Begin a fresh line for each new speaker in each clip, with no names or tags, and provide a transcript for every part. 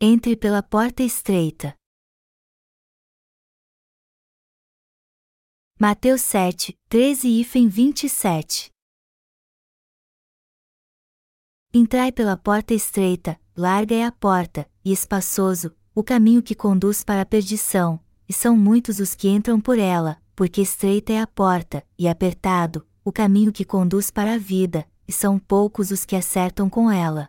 Entre pela porta estreita. Mateus 7, 13 e 27 Entrai pela porta estreita, larga é a porta, e espaçoso, o caminho que conduz para a perdição, e são muitos os que entram por ela, porque estreita é a porta, e apertado, o caminho que conduz para a vida, e são poucos os que acertam com ela.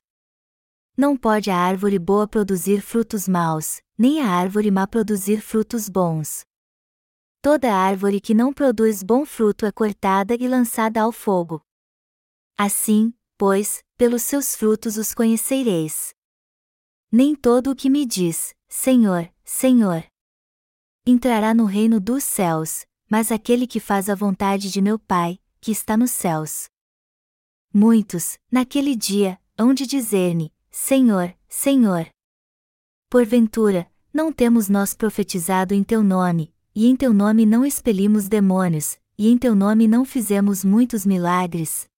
Não pode a árvore boa produzir frutos maus, nem a árvore má produzir frutos bons. Toda árvore que não produz bom fruto é cortada e lançada ao fogo. Assim, pois, pelos seus frutos os conhecereis. Nem todo o que me diz, Senhor, Senhor, entrará no reino dos céus, mas aquele que faz a vontade de meu Pai, que está nos céus. Muitos, naquele dia, hão de dizer-me: Senhor, Senhor. Porventura, não temos nós profetizado em teu nome, e em teu nome não expelimos demônios, e em teu nome não fizemos muitos milagres?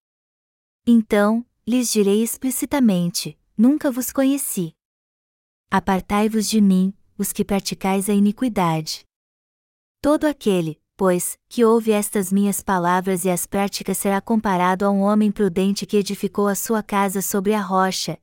Então, lhes direi explicitamente: Nunca vos conheci. Apartai-vos de mim, os que praticais a iniquidade. Todo aquele, pois, que ouve estas minhas palavras e as práticas será comparado a um homem prudente que edificou a sua casa sobre a rocha,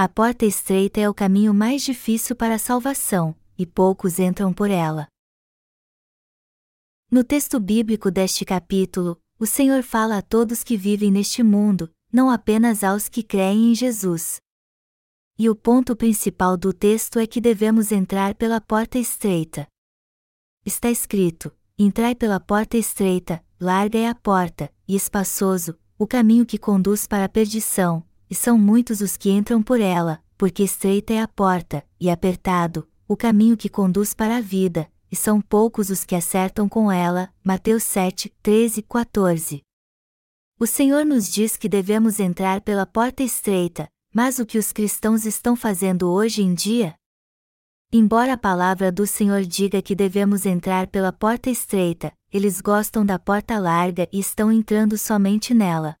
A porta estreita é o caminho mais difícil para a salvação, e poucos entram por ela. No texto bíblico deste capítulo, o Senhor fala a todos que vivem neste mundo, não apenas aos que creem em Jesus. E o ponto principal do texto é que devemos entrar pela porta estreita. Está escrito: Entrai pela porta estreita, larga é a porta, e espaçoso, o caminho que conduz para a perdição, e são muitos os que entram por ela, porque estreita é a porta, e apertado, o caminho que conduz para a vida, e são poucos os que acertam com ela. Mateus 7, 13, 14. O Senhor nos diz que devemos entrar pela porta estreita, mas o que os cristãos estão fazendo hoje em dia? Embora a palavra do Senhor diga que devemos entrar pela porta estreita, eles gostam da porta larga e estão entrando somente nela.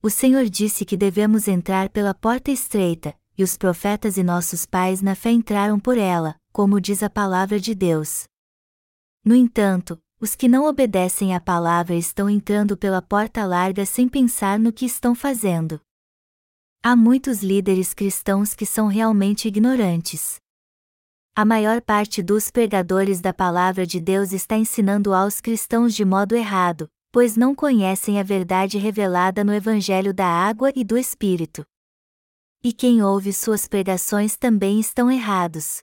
O Senhor disse que devemos entrar pela porta estreita, e os profetas e nossos pais na fé entraram por ela, como diz a palavra de Deus. No entanto, os que não obedecem à palavra estão entrando pela porta larga sem pensar no que estão fazendo. Há muitos líderes cristãos que são realmente ignorantes. A maior parte dos pregadores da palavra de Deus está ensinando aos cristãos de modo errado, pois não conhecem a verdade revelada no Evangelho da Água e do Espírito. E quem ouve suas pregações também estão errados.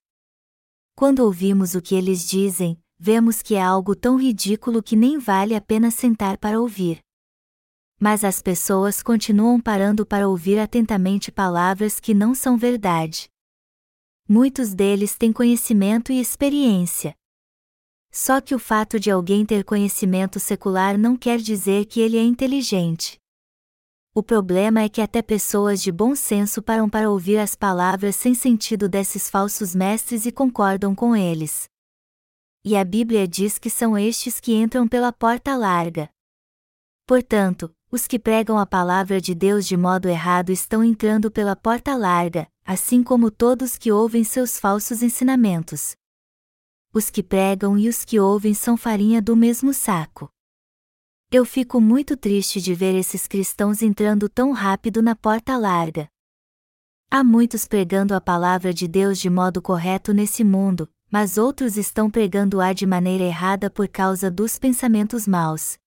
Quando ouvimos o que eles dizem, vemos que é algo tão ridículo que nem vale a pena sentar para ouvir. Mas as pessoas continuam parando para ouvir atentamente palavras que não são verdade. Muitos deles têm conhecimento e experiência, só que o fato de alguém ter conhecimento secular não quer dizer que ele é inteligente. O problema é que até pessoas de bom senso param para ouvir as palavras sem sentido desses falsos mestres e concordam com eles. E a Bíblia diz que são estes que entram pela porta larga. Portanto, os que pregam a palavra de Deus de modo errado estão entrando pela porta larga, assim como todos que ouvem seus falsos ensinamentos os que pregam e os que ouvem são farinha do mesmo saco. Eu fico muito triste de ver esses cristãos entrando tão rápido na porta larga. Há muitos pregando a palavra de Deus de modo correto nesse mundo, mas outros estão pregando-a de maneira errada por causa dos pensamentos maus.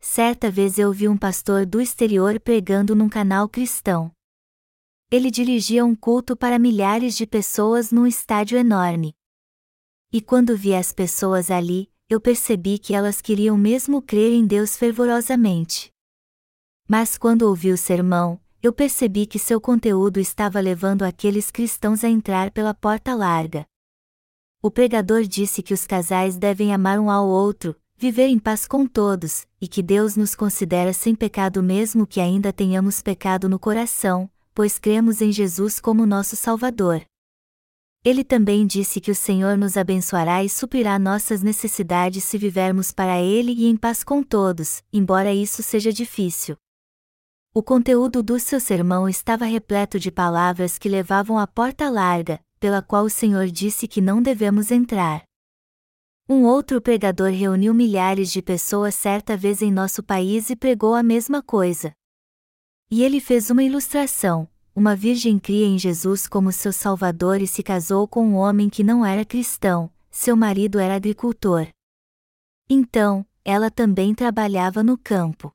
Certa vez eu vi um pastor do exterior pregando num canal cristão. Ele dirigia um culto para milhares de pessoas num estádio enorme. E quando vi as pessoas ali, eu percebi que elas queriam mesmo crer em Deus fervorosamente. Mas quando ouvi o sermão, eu percebi que seu conteúdo estava levando aqueles cristãos a entrar pela porta larga. O pregador disse que os casais devem amar um ao outro, viver em paz com todos, e que Deus nos considera sem pecado mesmo que ainda tenhamos pecado no coração, pois cremos em Jesus como nosso Salvador. Ele também disse que o Senhor nos abençoará e suprirá nossas necessidades se vivermos para Ele e em paz com todos, embora isso seja difícil. O conteúdo do seu sermão estava repleto de palavras que levavam à porta larga, pela qual o Senhor disse que não devemos entrar. Um outro pregador reuniu milhares de pessoas certa vez em nosso país e pregou a mesma coisa. E ele fez uma ilustração: uma virgem cria em Jesus como seu Salvador e se casou com um homem que não era cristão, seu marido era agricultor. Então, ela também trabalhava no campo.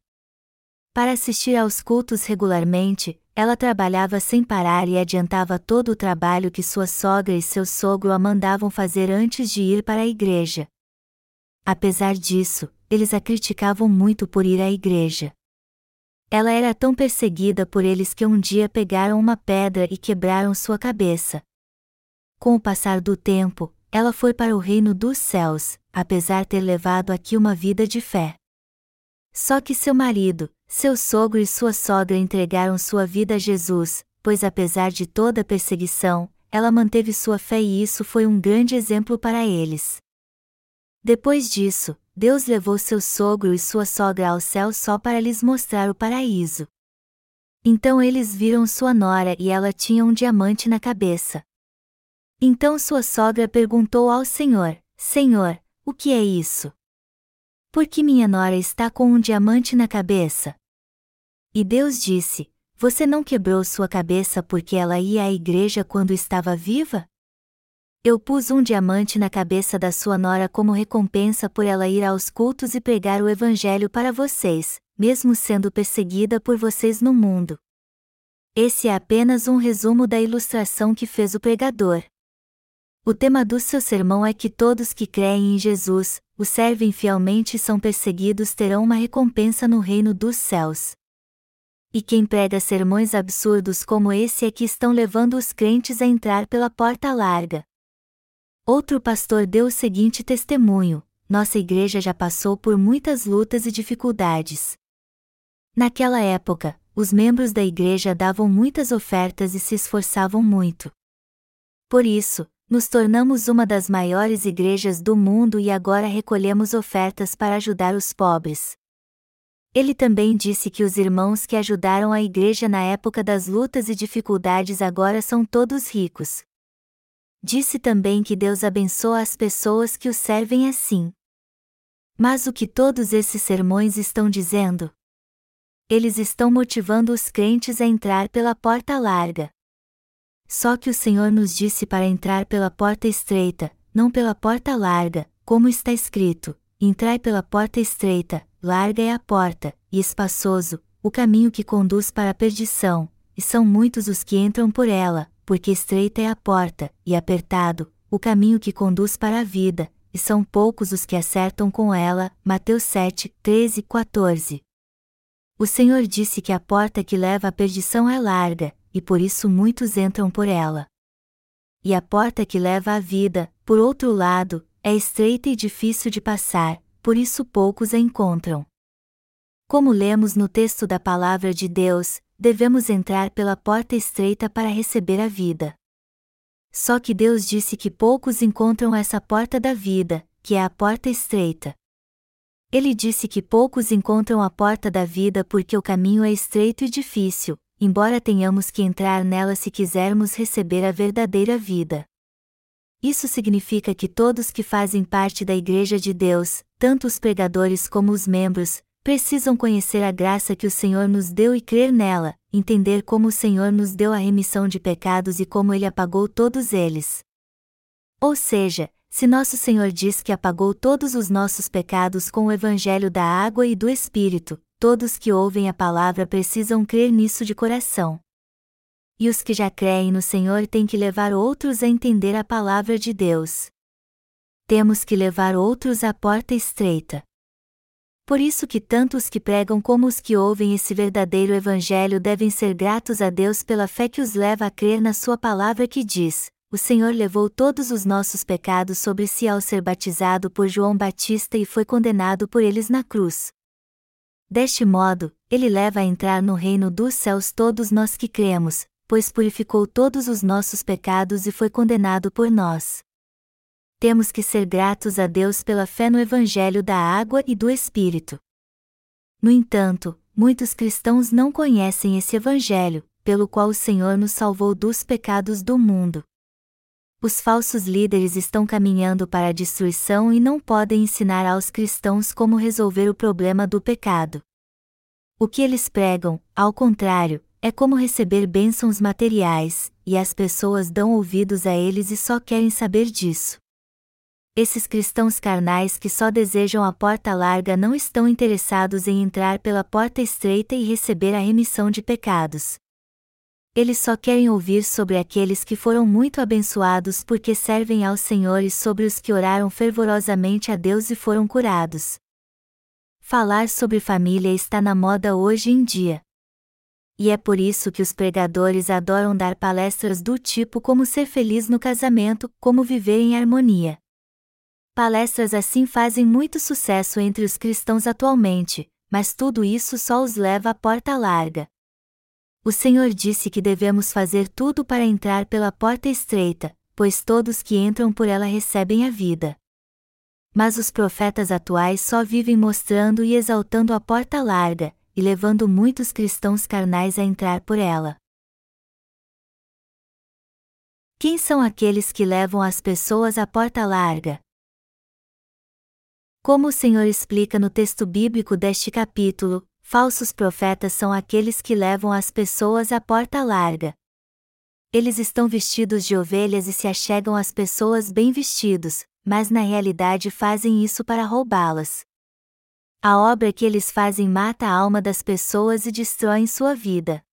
Para assistir aos cultos regularmente, ela trabalhava sem parar e adiantava todo o trabalho que sua sogra e seu sogro a mandavam fazer antes de ir para a igreja. Apesar disso, eles a criticavam muito por ir à igreja. Ela era tão perseguida por eles que um dia pegaram uma pedra e quebraram sua cabeça. Com o passar do tempo, ela foi para o reino dos céus, apesar ter levado aqui uma vida de fé. Só que seu marido, seu sogro e sua sogra entregaram sua vida a Jesus, pois apesar de toda a perseguição, ela manteve sua fé e isso foi um grande exemplo para eles. Depois disso, Deus levou seu sogro e sua sogra ao céu só para lhes mostrar o paraíso. Então eles viram sua nora e ela tinha um diamante na cabeça. Então sua sogra perguntou ao Senhor: Senhor, o que é isso? Por que minha nora está com um diamante na cabeça? E Deus disse: Você não quebrou sua cabeça porque ela ia à igreja quando estava viva? Eu pus um diamante na cabeça da sua nora como recompensa por ela ir aos cultos e pregar o Evangelho para vocês, mesmo sendo perseguida por vocês no mundo. Esse é apenas um resumo da ilustração que fez o pregador. O tema do seu sermão é que todos que creem em Jesus, o servem fielmente e são perseguidos terão uma recompensa no reino dos céus. E quem prega sermões absurdos como esse é que estão levando os crentes a entrar pela porta larga. Outro pastor deu o seguinte testemunho: Nossa igreja já passou por muitas lutas e dificuldades. Naquela época, os membros da igreja davam muitas ofertas e se esforçavam muito. Por isso, nos tornamos uma das maiores igrejas do mundo e agora recolhemos ofertas para ajudar os pobres. Ele também disse que os irmãos que ajudaram a igreja na época das lutas e dificuldades agora são todos ricos. Disse também que Deus abençoa as pessoas que o servem assim. Mas o que todos esses sermões estão dizendo? Eles estão motivando os crentes a entrar pela porta larga. Só que o Senhor nos disse para entrar pela porta estreita, não pela porta larga, como está escrito: Entrai pela porta estreita, larga é a porta, e espaçoso, o caminho que conduz para a perdição, e são muitos os que entram por ela, porque estreita é a porta, e apertado, o caminho que conduz para a vida, e são poucos os que acertam com ela. Mateus 7, 13 e 14. O Senhor disse que a porta que leva à perdição é larga, e por isso muitos entram por ela. E a porta que leva à vida, por outro lado, é estreita e difícil de passar, por isso poucos a encontram. Como lemos no texto da Palavra de Deus, devemos entrar pela porta estreita para receber a vida. Só que Deus disse que poucos encontram essa porta da vida, que é a porta estreita. Ele disse que poucos encontram a porta da vida porque o caminho é estreito e difícil, embora tenhamos que entrar nela se quisermos receber a verdadeira vida. Isso significa que todos que fazem parte da Igreja de Deus, tanto os pregadores como os membros, precisam conhecer a graça que o Senhor nos deu e crer nela, entender como o Senhor nos deu a remissão de pecados e como Ele apagou todos eles. Ou seja, se nosso Senhor diz que apagou todos os nossos pecados com o Evangelho da água e do Espírito, todos que ouvem a palavra precisam crer nisso de coração. E os que já creem no Senhor têm que levar outros a entender a palavra de Deus. Temos que levar outros à porta estreita. Por isso que tanto os que pregam como os que ouvem esse verdadeiro evangelho devem ser gratos a Deus pela fé que os leva a crer na sua palavra que diz: O Senhor levou todos os nossos pecados sobre si ao ser batizado por João Batista e foi condenado por eles na cruz. Deste modo, ele leva a entrar no reino dos céus todos nós que cremos, pois purificou todos os nossos pecados e foi condenado por nós. Temos que ser gratos a Deus pela fé no Evangelho da água e do Espírito. No entanto, muitos cristãos não conhecem esse Evangelho, pelo qual o Senhor nos salvou dos pecados do mundo. Os falsos líderes estão caminhando para a destruição e não podem ensinar aos cristãos como resolver o problema do pecado. O que eles pregam, ao contrário, é como receber bênçãos materiais, e as pessoas dão ouvidos a eles e só querem saber disso. Esses cristãos carnais que só desejam a porta larga não estão interessados em entrar pela porta estreita e receber a remissão de pecados. Eles só querem ouvir sobre aqueles que foram muito abençoados porque servem ao Senhor e sobre os que oraram fervorosamente a Deus e foram curados. Falar sobre família está na moda hoje em dia. E é por isso que os pregadores adoram dar palestras do tipo como ser feliz no casamento, como viver em harmonia. Palestras assim fazem muito sucesso entre os cristãos atualmente, mas tudo isso só os leva à porta larga. O Senhor disse que devemos fazer tudo para entrar pela porta estreita, pois todos que entram por ela recebem a vida. Mas os profetas atuais só vivem mostrando e exaltando a porta larga, e levando muitos cristãos carnais a entrar por ela. Quem são aqueles que levam as pessoas à porta larga? Como o Senhor explica no texto bíblico deste capítulo, falsos profetas são aqueles que levam as pessoas à porta larga. Eles estão vestidos de ovelhas e se achegam às pessoas bem vestidos, mas na realidade fazem isso para roubá-las. A obra que eles fazem mata a alma das pessoas e destrói sua vida.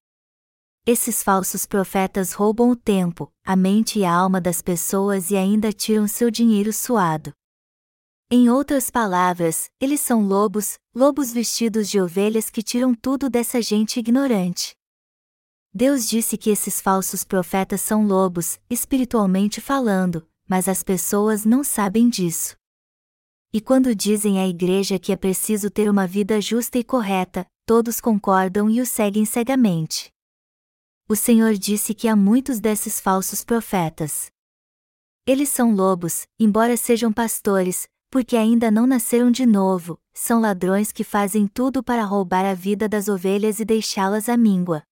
Esses falsos profetas roubam o tempo, a mente e a alma das pessoas e ainda tiram seu dinheiro suado. Em outras palavras, eles são lobos, lobos vestidos de ovelhas que tiram tudo dessa gente ignorante. Deus disse que esses falsos profetas são lobos, espiritualmente falando, mas as pessoas não sabem disso. E quando dizem à igreja que é preciso ter uma vida justa e correta, todos concordam e o seguem cegamente. O Senhor disse que há muitos desses falsos profetas. Eles são lobos, embora sejam pastores, porque ainda não nasceram de novo, são ladrões que fazem tudo para roubar a vida das ovelhas e deixá-las à míngua.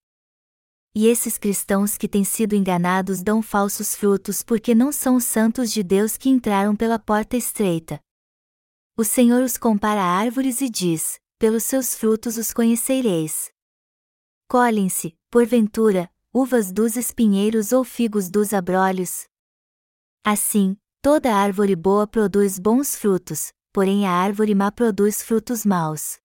E esses cristãos que têm sido enganados dão falsos frutos porque não são os santos de Deus que entraram pela porta estreita. O Senhor os compara a árvores e diz: Pelos seus frutos os conhecereis. Colhem-se, porventura, uvas dos espinheiros ou figos dos abrolhos? Assim, toda árvore boa produz bons frutos, porém a árvore má produz frutos maus.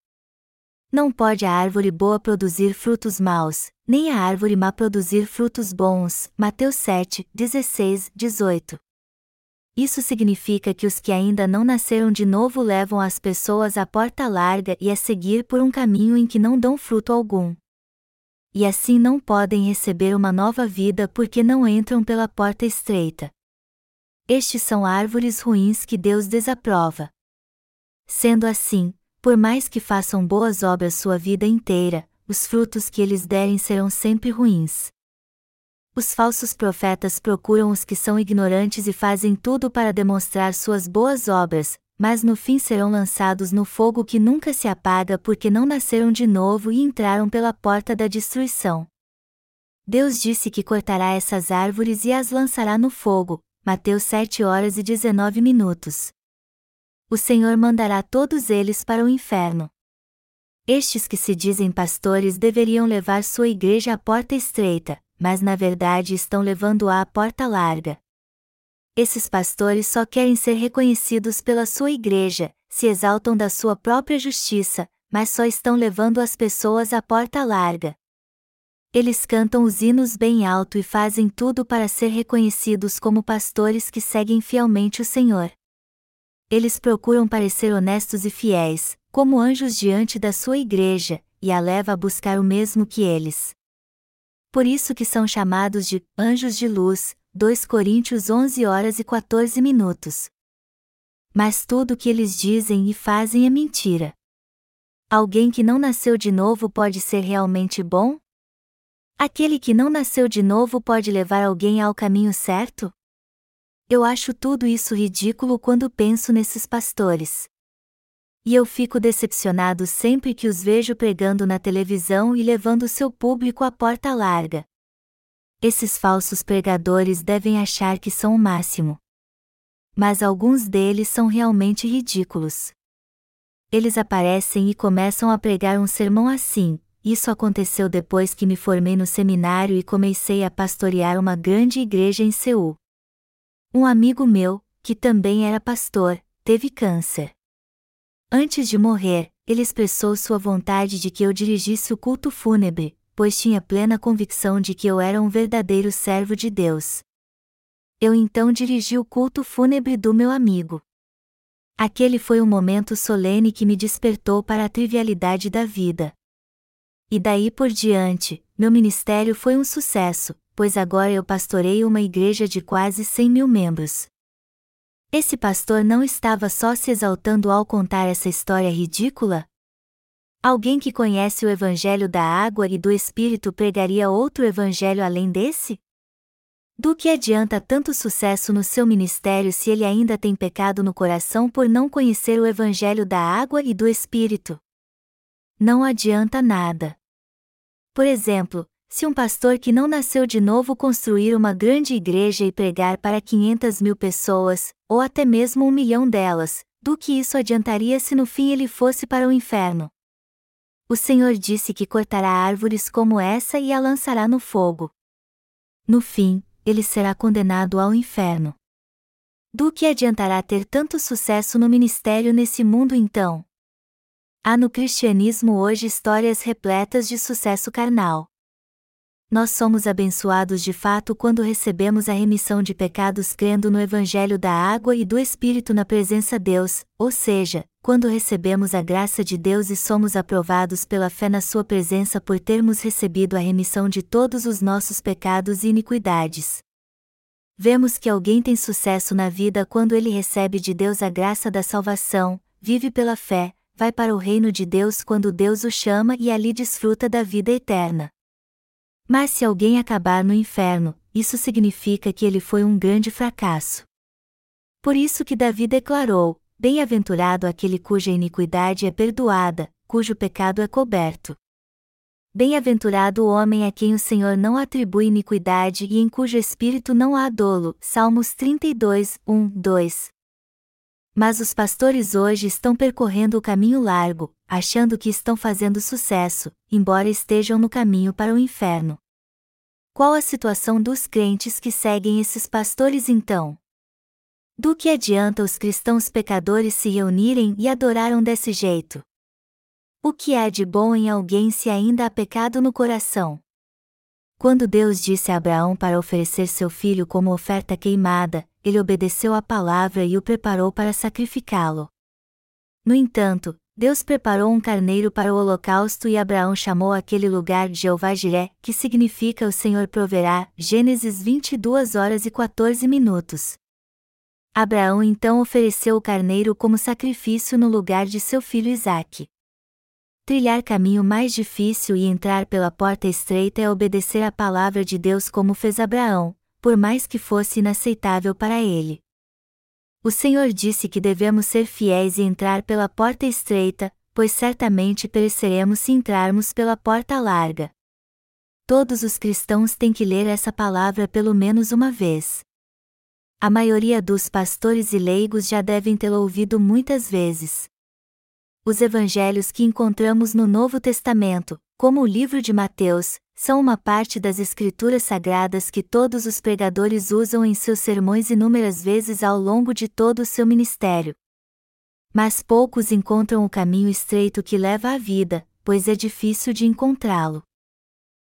Não pode a árvore boa produzir frutos maus, nem a árvore má produzir frutos bons. Mateus 7, 16, 18. Isso significa que os que ainda não nasceram de novo levam as pessoas à porta larga e a seguir por um caminho em que não dão fruto algum. E assim não podem receber uma nova vida porque não entram pela porta estreita. Estes são árvores ruins que Deus desaprova. Sendo assim, por mais que façam boas obras sua vida inteira, os frutos que eles derem serão sempre ruins. Os falsos profetas procuram os que são ignorantes e fazem tudo para demonstrar suas boas obras, mas no fim serão lançados no fogo que nunca se apaga porque não nasceram de novo e entraram pela porta da destruição. Deus disse que cortará essas árvores e as lançará no fogo. Mateus 7 horas e 19 minutos. O Senhor mandará todos eles para o inferno. Estes que se dizem pastores deveriam levar sua igreja à porta estreita, mas na verdade estão levando-a à porta larga. Esses pastores só querem ser reconhecidos pela sua igreja, se exaltam da sua própria justiça, mas só estão levando as pessoas à porta larga. Eles cantam os hinos bem alto e fazem tudo para ser reconhecidos como pastores que seguem fielmente o Senhor. Eles procuram parecer honestos e fiéis, como anjos diante da sua igreja, e a leva a buscar o mesmo que eles. Por isso que são chamados de anjos de luz, 2 Coríntios 11 horas e 14 minutos. Mas tudo o que eles dizem e fazem é mentira. Alguém que não nasceu de novo pode ser realmente bom? Aquele que não nasceu de novo pode levar alguém ao caminho certo? Eu acho tudo isso ridículo quando penso nesses pastores. E eu fico decepcionado sempre que os vejo pregando na televisão e levando seu público à porta larga. Esses falsos pregadores devem achar que são o máximo. Mas alguns deles são realmente ridículos. Eles aparecem e começam a pregar um sermão assim, isso aconteceu depois que me formei no seminário e comecei a pastorear uma grande igreja em Seul. Um amigo meu, que também era pastor, teve câncer. Antes de morrer, ele expressou sua vontade de que eu dirigisse o culto fúnebre, pois tinha plena convicção de que eu era um verdadeiro servo de Deus. Eu então dirigi o culto fúnebre do meu amigo. Aquele foi um momento solene que me despertou para a trivialidade da vida. E daí por diante, meu ministério foi um sucesso, pois agora eu pastoreio uma igreja de quase 100 mil membros. Esse pastor não estava só se exaltando ao contar essa história ridícula? Alguém que conhece o Evangelho da água e do Espírito pregaria outro evangelho além desse? Do que adianta tanto sucesso no seu ministério se ele ainda tem pecado no coração por não conhecer o Evangelho da água e do Espírito? Não adianta nada. Por exemplo, se um pastor que não nasceu de novo construir uma grande igreja e pregar para 500 mil pessoas, ou até mesmo um milhão delas, do que isso adiantaria se no fim ele fosse para o inferno? O Senhor disse que cortará árvores como essa e a lançará no fogo. No fim, ele será condenado ao inferno. Do que adiantará ter tanto sucesso no ministério nesse mundo então? Há no cristianismo hoje histórias repletas de sucesso carnal. Nós somos abençoados de fato quando recebemos a remissão de pecados crendo no Evangelho da água e do Espírito na presença Deus, ou seja, quando recebemos a graça de Deus e somos aprovados pela fé na Sua presença por termos recebido a remissão de todos os nossos pecados e iniquidades. Vemos que alguém tem sucesso na vida quando ele recebe de Deus a graça da salvação, vive pela fé, vai para o reino de Deus quando Deus o chama e ali desfruta da vida eterna. Mas se alguém acabar no inferno, isso significa que ele foi um grande fracasso. Por isso que Davi declarou: Bem-aventurado aquele cuja iniquidade é perdoada, cujo pecado é coberto. Bem-aventurado o homem a quem o Senhor não atribui iniquidade e em cujo espírito não há dolo. Salmos 32, 1, 2. Mas os pastores hoje estão percorrendo o caminho largo, achando que estão fazendo sucesso, embora estejam no caminho para o inferno. Qual a situação dos crentes que seguem esses pastores então? Do que adianta os cristãos pecadores se reunirem e adoraram desse jeito? O que há de bom em alguém se ainda há pecado no coração? Quando Deus disse a Abraão para oferecer seu filho como oferta queimada, ele obedeceu à palavra e o preparou para sacrificá-lo. No entanto, Deus preparou um carneiro para o holocausto e Abraão chamou aquele lugar de Jeová Jiré, que significa o Senhor proverá, Gênesis 22 horas e 14 minutos. Abraão então ofereceu o carneiro como sacrifício no lugar de seu filho Isaque. Trilhar caminho mais difícil e entrar pela porta estreita é obedecer à palavra de Deus como fez Abraão, por mais que fosse inaceitável para ele. O Senhor disse que devemos ser fiéis e entrar pela porta estreita, pois certamente pereceremos se entrarmos pela porta larga. Todos os cristãos têm que ler essa palavra pelo menos uma vez. A maioria dos pastores e leigos já devem tê-la ouvido muitas vezes. Os evangelhos que encontramos no Novo Testamento, como o livro de Mateus, são uma parte das escrituras sagradas que todos os pregadores usam em seus sermões inúmeras vezes ao longo de todo o seu ministério. Mas poucos encontram o caminho estreito que leva à vida, pois é difícil de encontrá-lo.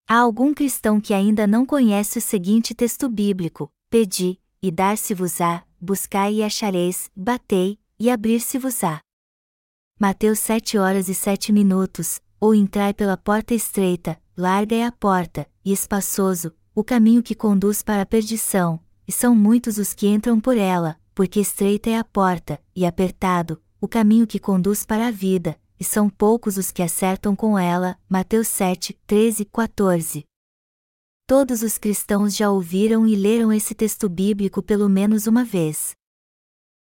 Há algum cristão que ainda não conhece o seguinte texto bíblico: Pedi, e dar-se-vos-á, buscai e achareis, batei, e abrir-se-vos-á. Mateus 7 horas e 7 minutos, ou entrai pela porta estreita, larga é a porta, e espaçoso, o caminho que conduz para a perdição, e são muitos os que entram por ela, porque estreita é a porta, e apertado, o caminho que conduz para a vida, e são poucos os que acertam com ela. Mateus 7, 13, 14. Todos os cristãos já ouviram e leram esse texto bíblico pelo menos uma vez.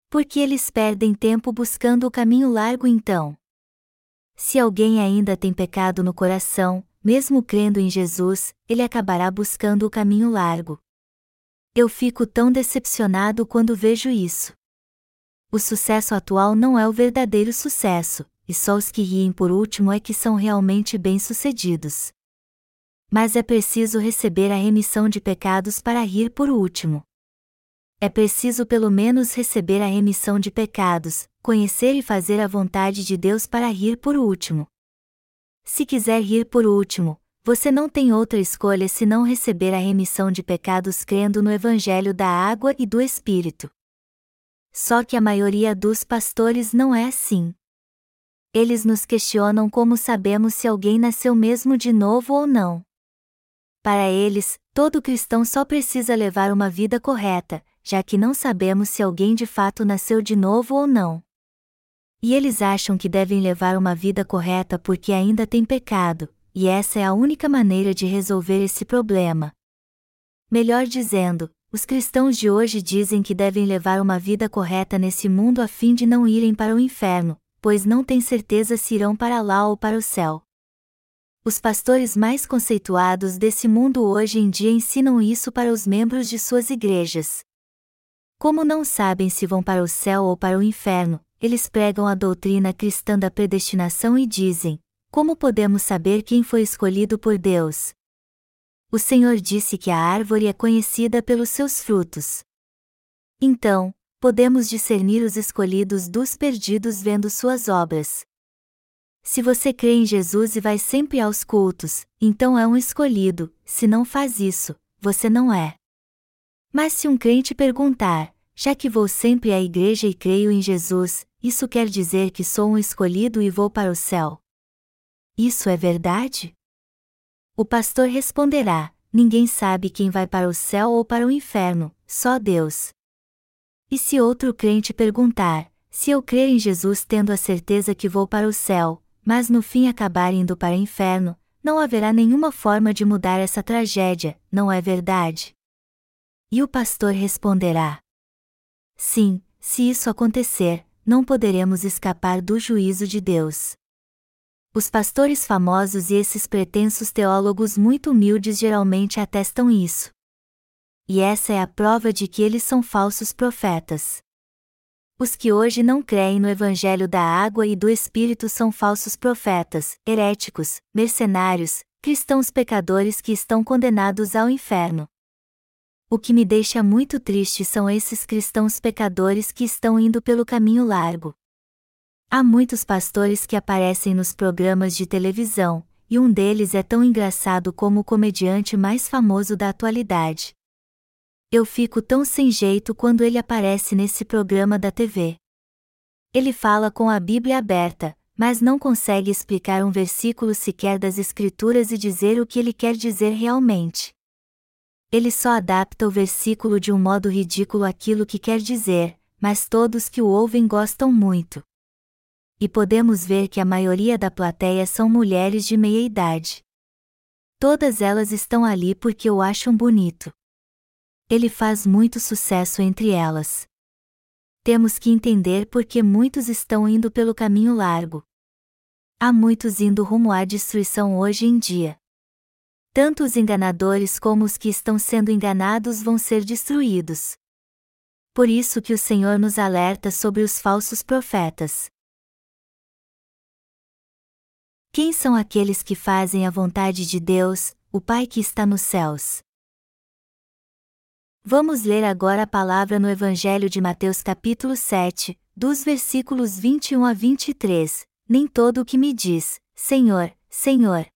Por que eles perdem tempo buscando o caminho largo então? Se alguém ainda tem pecado no coração, mesmo crendo em Jesus, ele acabará buscando o caminho largo. Eu fico tão decepcionado quando vejo isso. O sucesso atual não é o verdadeiro sucesso, e só os que riem por último é que são realmente bem-sucedidos. Mas é preciso receber a remissão de pecados para rir por último. É preciso pelo menos receber a remissão de pecados, conhecer e fazer a vontade de Deus para rir por último. Se quiser rir por último, você não tem outra escolha senão receber a remissão de pecados crendo no Evangelho da água e do Espírito. Só que a maioria dos pastores não é assim. Eles nos questionam como sabemos se alguém nasceu mesmo de novo ou não. Para eles, todo cristão só precisa levar uma vida correta, já que não sabemos se alguém de fato nasceu de novo ou não. E eles acham que devem levar uma vida correta porque ainda têm pecado, e essa é a única maneira de resolver esse problema. Melhor dizendo, os cristãos de hoje dizem que devem levar uma vida correta nesse mundo a fim de não irem para o inferno, pois não têm certeza se irão para lá ou para o céu. Os pastores mais conceituados desse mundo hoje em dia ensinam isso para os membros de suas igrejas. Como não sabem se vão para o céu ou para o inferno, eles pregam a doutrina cristã da predestinação e dizem: Como podemos saber quem foi escolhido por Deus? O Senhor disse que a árvore é conhecida pelos seus frutos. Então, podemos discernir os escolhidos dos perdidos vendo suas obras. Se você crê em Jesus e vai sempre aos cultos, então é um escolhido, se não faz isso, você não é. Mas se um crente perguntar, já que vou sempre à igreja e creio em Jesus, isso quer dizer que sou um escolhido e vou para o céu? Isso é verdade? O pastor responderá: Ninguém sabe quem vai para o céu ou para o inferno, só Deus. E se outro crente perguntar: Se eu crer em Jesus tendo a certeza que vou para o céu, mas no fim acabar indo para o inferno, não haverá nenhuma forma de mudar essa tragédia, não é verdade? E o pastor responderá: Sim, se isso acontecer, não poderemos escapar do juízo de Deus. Os pastores famosos e esses pretensos teólogos muito humildes geralmente atestam isso. E essa é a prova de que eles são falsos profetas. Os que hoje não creem no Evangelho da água e do Espírito são falsos profetas, heréticos, mercenários, cristãos pecadores que estão condenados ao inferno. O que me deixa muito triste são esses cristãos pecadores que estão indo pelo caminho largo. Há muitos pastores que aparecem nos programas de televisão, e um deles é tão engraçado como o comediante mais famoso da atualidade. Eu fico tão sem jeito quando ele aparece nesse programa da TV. Ele fala com a Bíblia aberta, mas não consegue explicar um versículo sequer das Escrituras e dizer o que ele quer dizer realmente. Ele só adapta o versículo de um modo ridículo àquilo que quer dizer, mas todos que o ouvem gostam muito e podemos ver que a maioria da plateia são mulheres de meia idade. Todas elas estão ali porque o acham bonito. Ele faz muito sucesso entre elas. Temos que entender por que muitos estão indo pelo caminho largo. Há muitos indo rumo à destruição hoje em dia. Tanto os enganadores como os que estão sendo enganados vão ser destruídos. Por isso que o Senhor nos alerta sobre os falsos profetas. Quem são aqueles que fazem a vontade de Deus, o Pai que está nos céus. Vamos ler agora a palavra no Evangelho de Mateus capítulo 7, dos versículos 21 a 23. Nem todo o que me diz, Senhor, Senhor,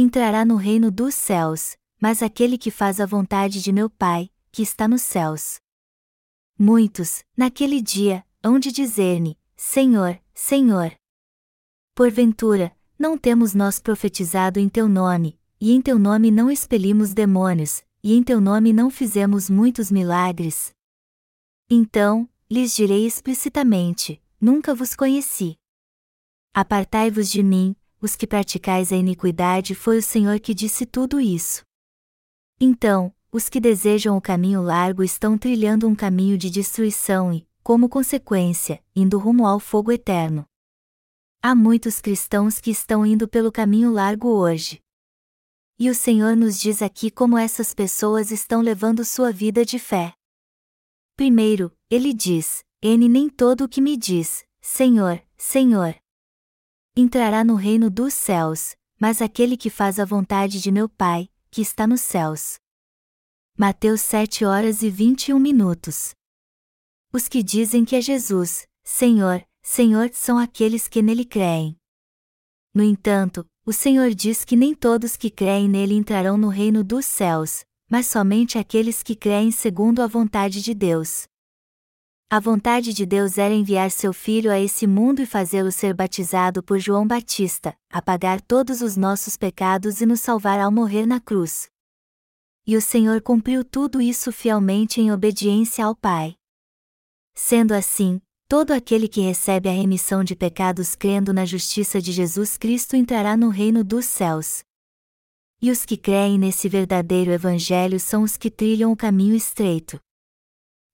entrará no reino dos céus, mas aquele que faz a vontade de meu Pai, que está nos céus. Muitos, naquele dia, hão de dizer-me: Senhor, Senhor. Porventura, não temos nós profetizado em teu nome, e em teu nome não expelimos demônios, e em teu nome não fizemos muitos milagres? Então, lhes direi explicitamente: Nunca vos conheci. Apartai-vos de mim, os que praticais a iniquidade, foi o Senhor que disse tudo isso. Então, os que desejam o caminho largo estão trilhando um caminho de destruição e, como consequência, indo rumo ao fogo eterno. Há muitos cristãos que estão indo pelo caminho largo hoje. E o Senhor nos diz aqui como essas pessoas estão levando sua vida de fé. Primeiro, ele diz: N nem todo o que me diz, Senhor, Senhor, entrará no reino dos céus, mas aquele que faz a vontade de meu Pai, que está nos céus. Mateus 7 horas e 21 minutos. Os que dizem que é Jesus, Senhor, Senhor são aqueles que nele creem. No entanto, o Senhor diz que nem todos que creem nele entrarão no reino dos céus, mas somente aqueles que creem segundo a vontade de Deus. A vontade de Deus era enviar seu Filho a esse mundo e fazê-lo ser batizado por João Batista, apagar todos os nossos pecados e nos salvar ao morrer na cruz. E o Senhor cumpriu tudo isso fielmente em obediência ao Pai. Sendo assim, todo aquele que recebe a remissão de pecados crendo na justiça de Jesus Cristo entrará no reino dos céus. E os que creem nesse verdadeiro Evangelho são os que trilham o caminho estreito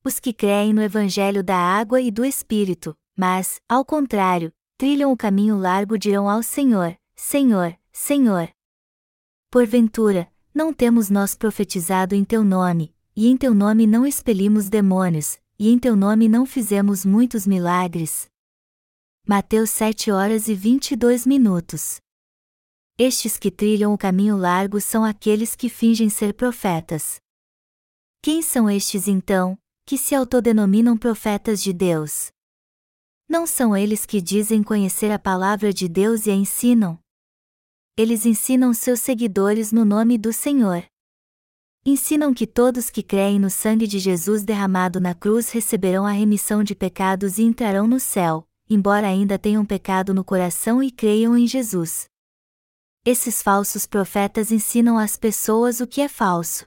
os que creem no Evangelho da água e do Espírito, mas, ao contrário, trilham o caminho largo dirão ao Senhor: Senhor, Senhor. Porventura, não temos nós profetizado em teu nome, e em teu nome não expelimos demônios, e em teu nome não fizemos muitos milagres? Mateus 7 horas e 22 minutos. Estes que trilham o caminho largo são aqueles que fingem ser profetas. Quem são estes então, que se autodenominam profetas de Deus. Não são eles que dizem conhecer a palavra de Deus e a ensinam? Eles ensinam seus seguidores no nome do Senhor. Ensinam que todos que creem no sangue de Jesus derramado na cruz receberão a remissão de pecados e entrarão no céu, embora ainda tenham pecado no coração e creiam em Jesus. Esses falsos profetas ensinam às pessoas o que é falso.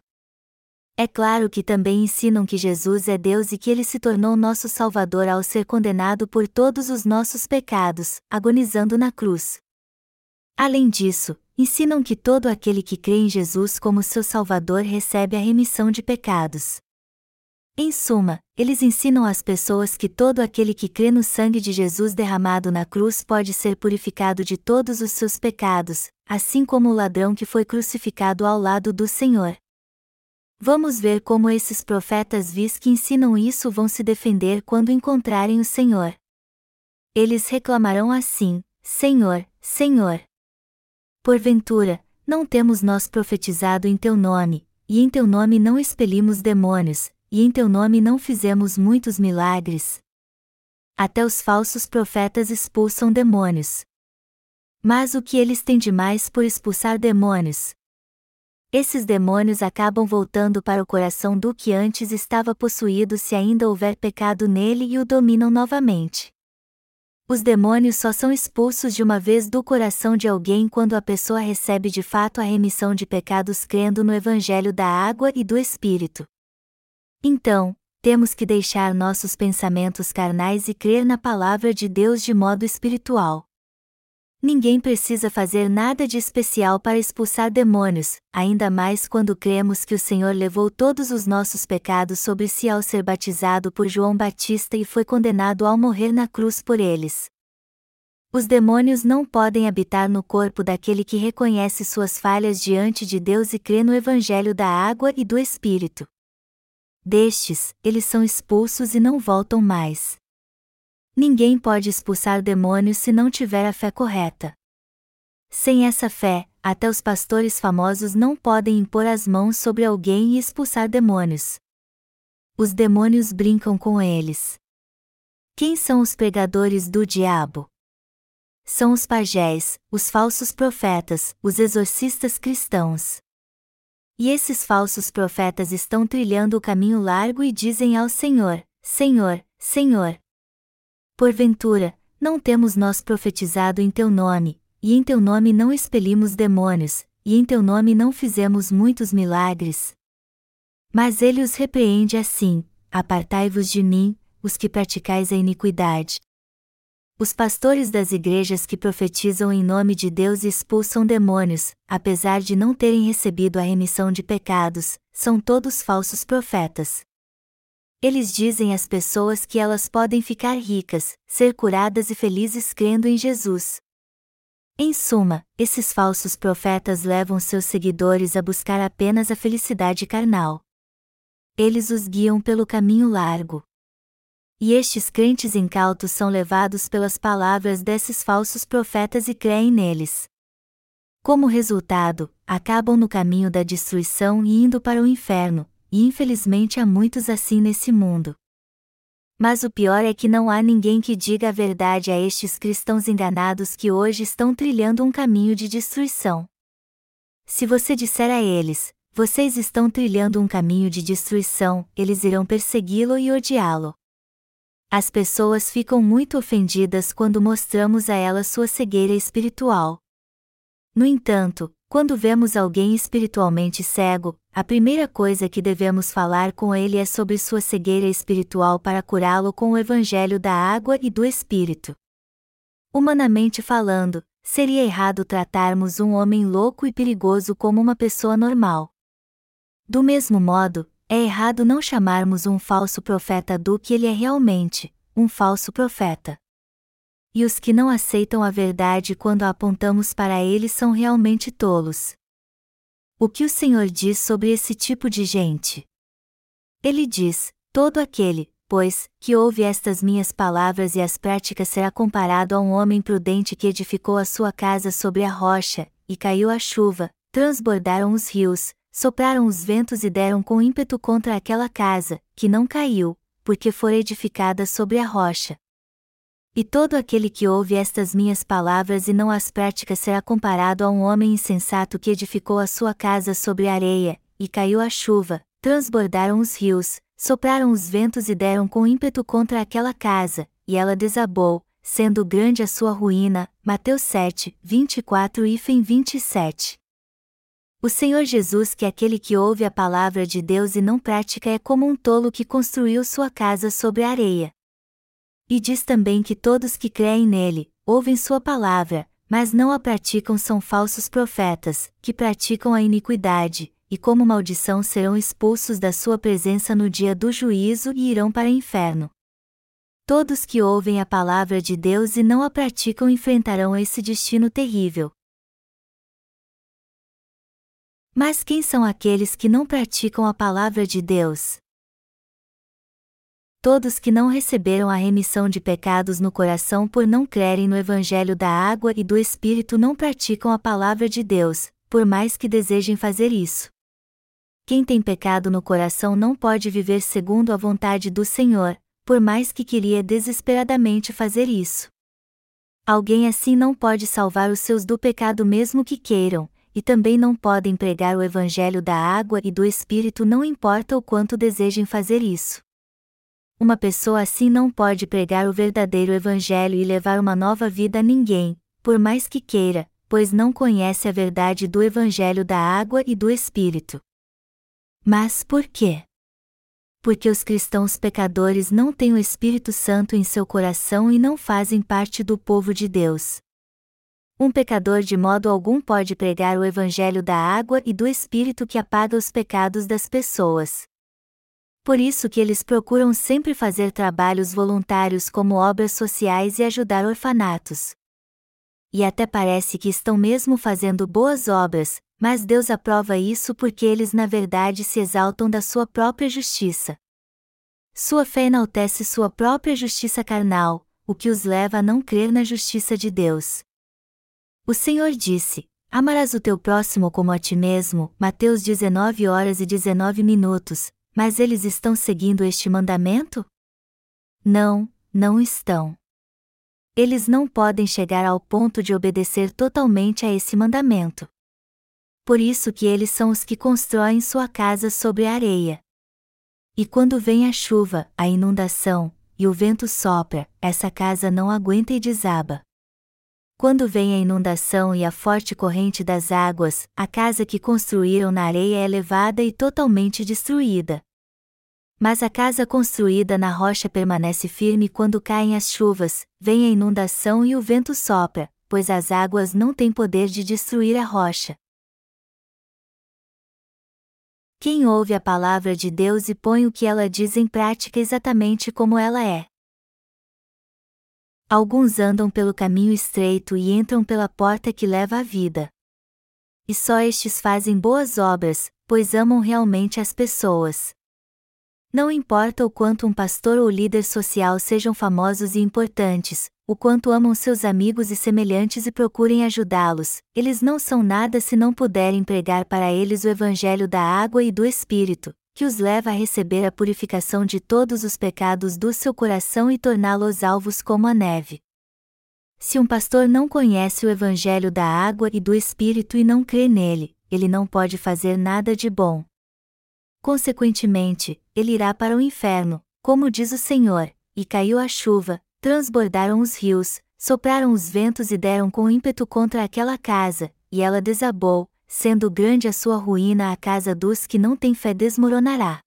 É claro que também ensinam que Jesus é Deus e que ele se tornou nosso Salvador ao ser condenado por todos os nossos pecados, agonizando na cruz. Além disso, ensinam que todo aquele que crê em Jesus como seu Salvador recebe a remissão de pecados. Em suma, eles ensinam às pessoas que todo aquele que crê no sangue de Jesus derramado na cruz pode ser purificado de todos os seus pecados, assim como o ladrão que foi crucificado ao lado do Senhor. Vamos ver como esses profetas vis que ensinam isso vão se defender quando encontrarem o Senhor. Eles reclamarão assim: Senhor, Senhor. Porventura, não temos nós profetizado em teu nome, e em teu nome não expelimos demônios, e em teu nome não fizemos muitos milagres? Até os falsos profetas expulsam demônios. Mas o que eles têm de mais por expulsar demônios? Esses demônios acabam voltando para o coração do que antes estava possuído se ainda houver pecado nele e o dominam novamente. Os demônios só são expulsos de uma vez do coração de alguém quando a pessoa recebe de fato a remissão de pecados crendo no Evangelho da água e do Espírito. Então, temos que deixar nossos pensamentos carnais e crer na palavra de Deus de modo espiritual. Ninguém precisa fazer nada de especial para expulsar demônios, ainda mais quando cremos que o Senhor levou todos os nossos pecados sobre si ao ser batizado por João Batista e foi condenado ao morrer na cruz por eles. Os demônios não podem habitar no corpo daquele que reconhece suas falhas diante de Deus e crê no Evangelho da água e do Espírito. Destes, eles são expulsos e não voltam mais. Ninguém pode expulsar demônios se não tiver a fé correta. Sem essa fé, até os pastores famosos não podem impor as mãos sobre alguém e expulsar demônios. Os demônios brincam com eles. Quem são os pregadores do diabo? São os pajés, os falsos profetas, os exorcistas cristãos. E esses falsos profetas estão trilhando o caminho largo e dizem ao Senhor: Senhor, Senhor. Porventura, não temos nós profetizado em teu nome, e em teu nome não expelimos demônios, e em teu nome não fizemos muitos milagres? Mas ele os repreende assim: Apartai-vos de mim, os que praticais a iniquidade. Os pastores das igrejas que profetizam em nome de Deus e expulsam demônios, apesar de não terem recebido a remissão de pecados, são todos falsos profetas. Eles dizem às pessoas que elas podem ficar ricas, ser curadas e felizes crendo em Jesus. Em suma, esses falsos profetas levam seus seguidores a buscar apenas a felicidade carnal. Eles os guiam pelo caminho largo. E estes crentes incautos são levados pelas palavras desses falsos profetas e creem neles. Como resultado, acabam no caminho da destruição e indo para o inferno, e infelizmente há muitos assim nesse mundo. Mas o pior é que não há ninguém que diga a verdade a estes cristãos enganados que hoje estão trilhando um caminho de destruição. Se você disser a eles, vocês estão trilhando um caminho de destruição, eles irão persegui-lo e odiá-lo. As pessoas ficam muito ofendidas quando mostramos a elas sua cegueira espiritual. No entanto, quando vemos alguém espiritualmente cego, a primeira coisa que devemos falar com ele é sobre sua cegueira espiritual para curá-lo com o evangelho da água e do espírito. Humanamente falando, seria errado tratarmos um homem louco e perigoso como uma pessoa normal. Do mesmo modo, é errado não chamarmos um falso profeta do que ele é realmente, um falso profeta. E os que não aceitam a verdade quando a apontamos para eles são realmente tolos. O que o Senhor diz sobre esse tipo de gente? Ele diz: todo aquele, pois, que ouve estas minhas palavras e as práticas será comparado a um homem prudente que edificou a sua casa sobre a rocha, e caiu a chuva, transbordaram os rios, sopraram os ventos e deram com ímpeto contra aquela casa, que não caiu, porque fora edificada sobre a rocha. E todo aquele que ouve estas minhas palavras e não as pratica será comparado a um homem insensato que edificou a sua casa sobre a areia, e caiu a chuva, transbordaram os rios, sopraram os ventos e deram com ímpeto contra aquela casa, e ela desabou, sendo grande a sua ruína. Mateus 7, 24 e 27. O Senhor Jesus que aquele que ouve a palavra de Deus e não pratica é como um tolo que construiu sua casa sobre a areia. E diz também que todos que creem nele, ouvem sua palavra, mas não a praticam são falsos profetas, que praticam a iniquidade, e como maldição serão expulsos da sua presença no dia do juízo e irão para o inferno. Todos que ouvem a palavra de Deus e não a praticam enfrentarão esse destino terrível. Mas quem são aqueles que não praticam a palavra de Deus? Todos que não receberam a remissão de pecados no coração por não crerem no Evangelho da água e do Espírito não praticam a palavra de Deus, por mais que desejem fazer isso. Quem tem pecado no coração não pode viver segundo a vontade do Senhor, por mais que queria desesperadamente fazer isso. Alguém assim não pode salvar os seus do pecado mesmo que queiram, e também não podem pregar o Evangelho da água e do Espírito, não importa o quanto desejem fazer isso. Uma pessoa assim não pode pregar o verdadeiro Evangelho e levar uma nova vida a ninguém, por mais que queira, pois não conhece a verdade do Evangelho da água e do Espírito. Mas por quê? Porque os cristãos pecadores não têm o Espírito Santo em seu coração e não fazem parte do povo de Deus. Um pecador de modo algum pode pregar o evangelho da água e do espírito que apaga os pecados das pessoas. Por isso que eles procuram sempre fazer trabalhos voluntários como obras sociais e ajudar orfanatos. E até parece que estão mesmo fazendo boas obras, mas Deus aprova isso porque eles na verdade se exaltam da sua própria justiça. Sua fé enaltece sua própria justiça carnal, o que os leva a não crer na justiça de Deus. O Senhor disse: Amarás o teu próximo como a ti mesmo, Mateus 19 horas e 19 minutos, mas eles estão seguindo este mandamento? Não, não estão. Eles não podem chegar ao ponto de obedecer totalmente a esse mandamento. Por isso que eles são os que constroem sua casa sobre a areia. E quando vem a chuva, a inundação, e o vento sopra, essa casa não aguenta e desaba. Quando vem a inundação e a forte corrente das águas, a casa que construíram na areia é levada e totalmente destruída. Mas a casa construída na rocha permanece firme quando caem as chuvas, vem a inundação e o vento sopra, pois as águas não têm poder de destruir a rocha. Quem ouve a palavra de Deus e põe o que ela diz em prática exatamente como ela é. Alguns andam pelo caminho estreito e entram pela porta que leva à vida. E só estes fazem boas obras, pois amam realmente as pessoas. Não importa o quanto um pastor ou líder social sejam famosos e importantes, o quanto amam seus amigos e semelhantes e procurem ajudá-los, eles não são nada se não puderem pregar para eles o Evangelho da água e do Espírito, que os leva a receber a purificação de todos os pecados do seu coração e torná-los alvos como a neve. Se um pastor não conhece o Evangelho da água e do Espírito e não crê nele, ele não pode fazer nada de bom. Consequentemente, ele irá para o inferno, como diz o Senhor, e caiu a chuva, transbordaram os rios, sopraram os ventos e deram com ímpeto contra aquela casa, e ela desabou, sendo grande a sua ruína, a casa dos que não têm fé desmoronará.